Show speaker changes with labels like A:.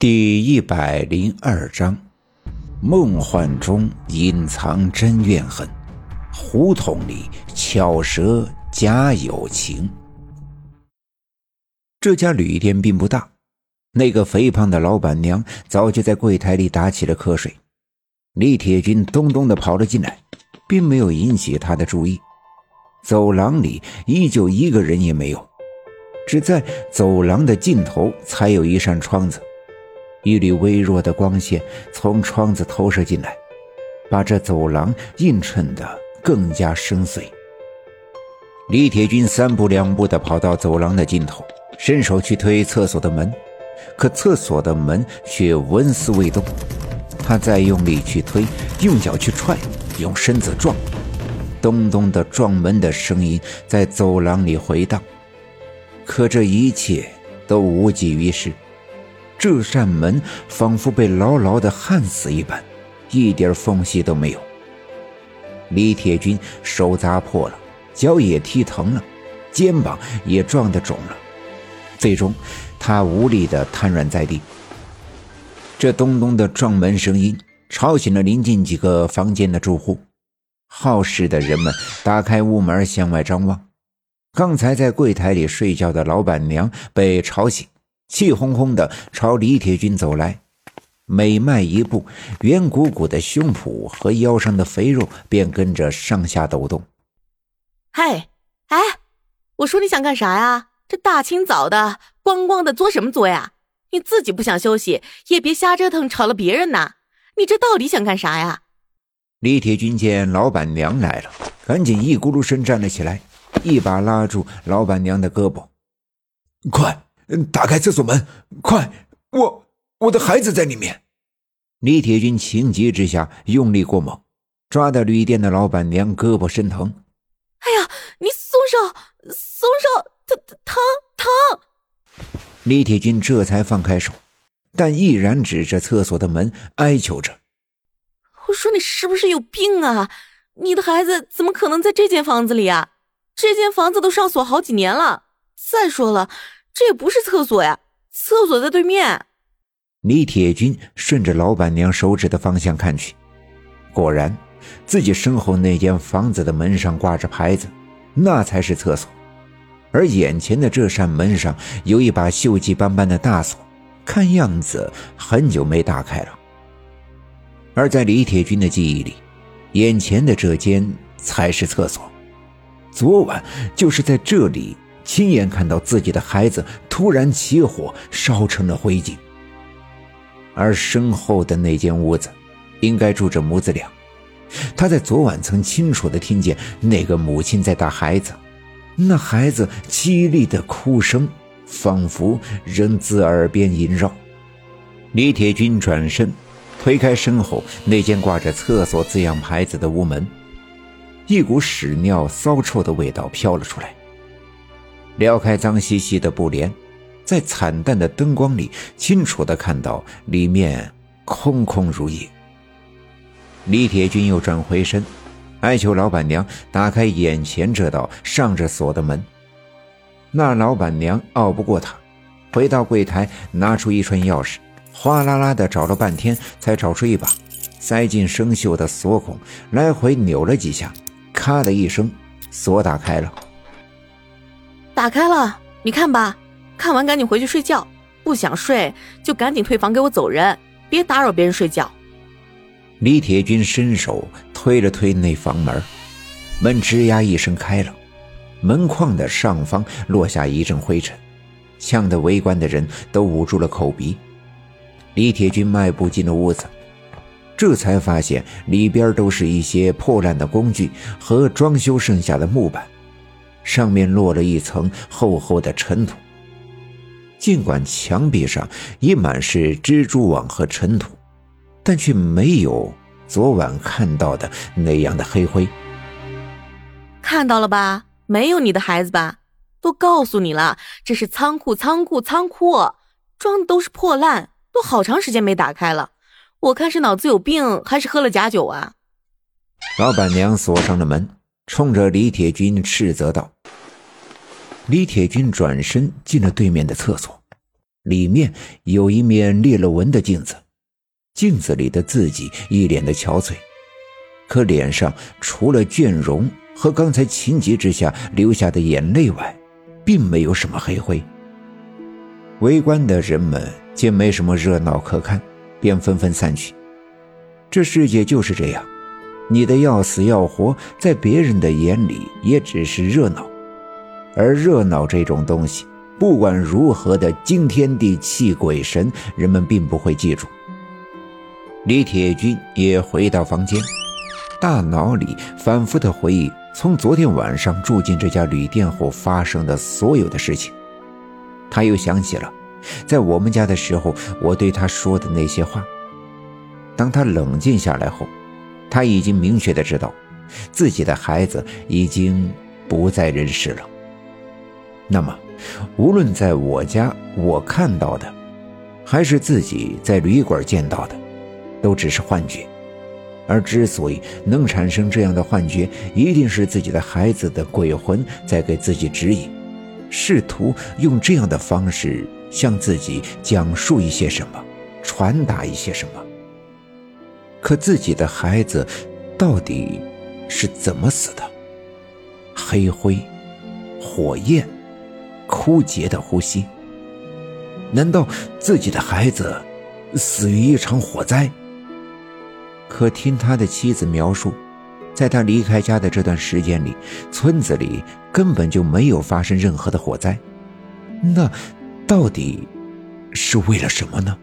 A: 第一百零二章：梦幻中隐藏真怨恨，胡同里巧舌假友情。这家旅店并不大，那个肥胖的老板娘早就在柜台里打起了瞌睡。李铁军咚咚的跑了进来，并没有引起他的注意。走廊里依旧一个人也没有，只在走廊的尽头才有一扇窗子。一缕微弱的光线从窗子投射进来，把这走廊映衬得更加深邃。李铁军三步两步地跑到走廊的尽头，伸手去推厕所的门，可厕所的门却纹丝未动。他再用力去推，用脚去踹，用身子撞，咚咚的撞门的声音在走廊里回荡。可这一切都无济于事。这扇门仿佛被牢牢的焊死一般，一点缝隙都没有。李铁军手砸破了，脚也踢疼了，肩膀也撞得肿了，最终他无力地瘫软在地。这咚咚的撞门声音吵醒了临近几个房间的住户，好事的人们打开屋门向外张望，刚才在柜台里睡觉的老板娘被吵醒。气哄哄的朝李铁军走来，每迈一步，圆鼓鼓的胸脯和腰上的肥肉便跟着上下抖动。
B: 嗨，哎，我说你想干啥呀？这大清早的，光光的作什么作呀？你自己不想休息，也别瞎折腾，吵了别人呐！你这到底想干啥呀？
A: 李铁军见老板娘来了，赶紧一咕噜声站了起来，一把拉住老板娘的胳膊，
C: 快！打开厕所门，快！我我的孩子在里面。
A: 李铁军情急之下用力过猛，抓到旅店的老板娘胳膊生疼。
B: 哎呀，你松手，松手，疼疼疼！
A: 李铁军这才放开手，但依然指着厕所的门哀求着：“
B: 我说你是不是有病啊？你的孩子怎么可能在这间房子里啊？这间房子都上锁好几年了。再说了。”这也不是厕所呀，厕所在对面。
A: 李铁军顺着老板娘手指的方向看去，果然，自己身后那间房子的门上挂着牌子，那才是厕所。而眼前的这扇门上有一把锈迹斑斑的大锁，看样子很久没打开了。而在李铁军的记忆里，眼前的这间才是厕所，昨晚就是在这里。亲眼看到自己的孩子突然起火，烧成了灰烬。而身后的那间屋子，应该住着母子俩。他在昨晚曾清楚地听见那个母亲在打孩子，那孩子凄厉的哭声，仿佛仍自耳边萦绕。李铁军转身，推开身后那间挂着“厕所”字样牌子的屋门，一股屎尿骚臭的味道飘了出来。撩开脏兮兮的布帘，在惨淡的灯光里，清楚的看到里面空空如也。李铁军又转回身，哀求老板娘打开眼前这道上着锁的门。那老板娘拗不过他，回到柜台拿出一串钥匙，哗啦啦的找了半天，才找出一把，塞进生锈的锁孔，来回扭了几下，咔的一声，锁打开了。
B: 打开了，你看吧，看完赶紧回去睡觉，不想睡就赶紧退房给我走人，别打扰别人睡觉。
A: 李铁军伸手推了推那房门，门吱呀一声开了，门框的上方落下一阵灰尘，呛得围观的人都捂住了口鼻。李铁军迈步进了屋子，这才发现里边都是一些破烂的工具和装修剩下的木板。上面落了一层厚厚的尘土，尽管墙壁上已满是蜘蛛网和尘土，但却没有昨晚看到的那样的黑灰。
B: 看到了吧？没有你的孩子吧？都告诉你了，这是仓库，仓库，仓库，装的都是破烂，都好长时间没打开了。我看是脑子有病，还是喝了假酒啊？
A: 老板娘锁上了门。冲着李铁军斥责道：“李铁军转身进了对面的厕所，里面有一面裂了纹的镜子，镜子里的自己一脸的憔悴，可脸上除了倦容和刚才情急之下流下的眼泪外，并没有什么黑灰。围观的人们见没什么热闹可看，便纷纷散去。这世界就是这样，你的要死要活，在别人的眼里也只是热闹，而热闹这种东西。不管如何的惊天地泣鬼神，人们并不会记住。李铁军也回到房间，大脑里反复的回忆从昨天晚上住进这家旅店后发生的所有的事情。他又想起了，在我们家的时候，我对他说的那些话。当他冷静下来后，他已经明确的知道，自己的孩子已经不在人世了。那么。无论在我家我看到的，还是自己在旅馆见到的，都只是幻觉。而之所以能产生这样的幻觉，一定是自己的孩子的鬼魂在给自己指引，试图用这样的方式向自己讲述一些什么，传达一些什么。可自己的孩子到底是怎么死的？黑灰，火焰。枯竭的呼吸。难道自己的孩子死于一场火灾？可听他的妻子描述，在他离开家的这段时间里，村子里根本就没有发生任何的火灾。那到底是为了什么呢？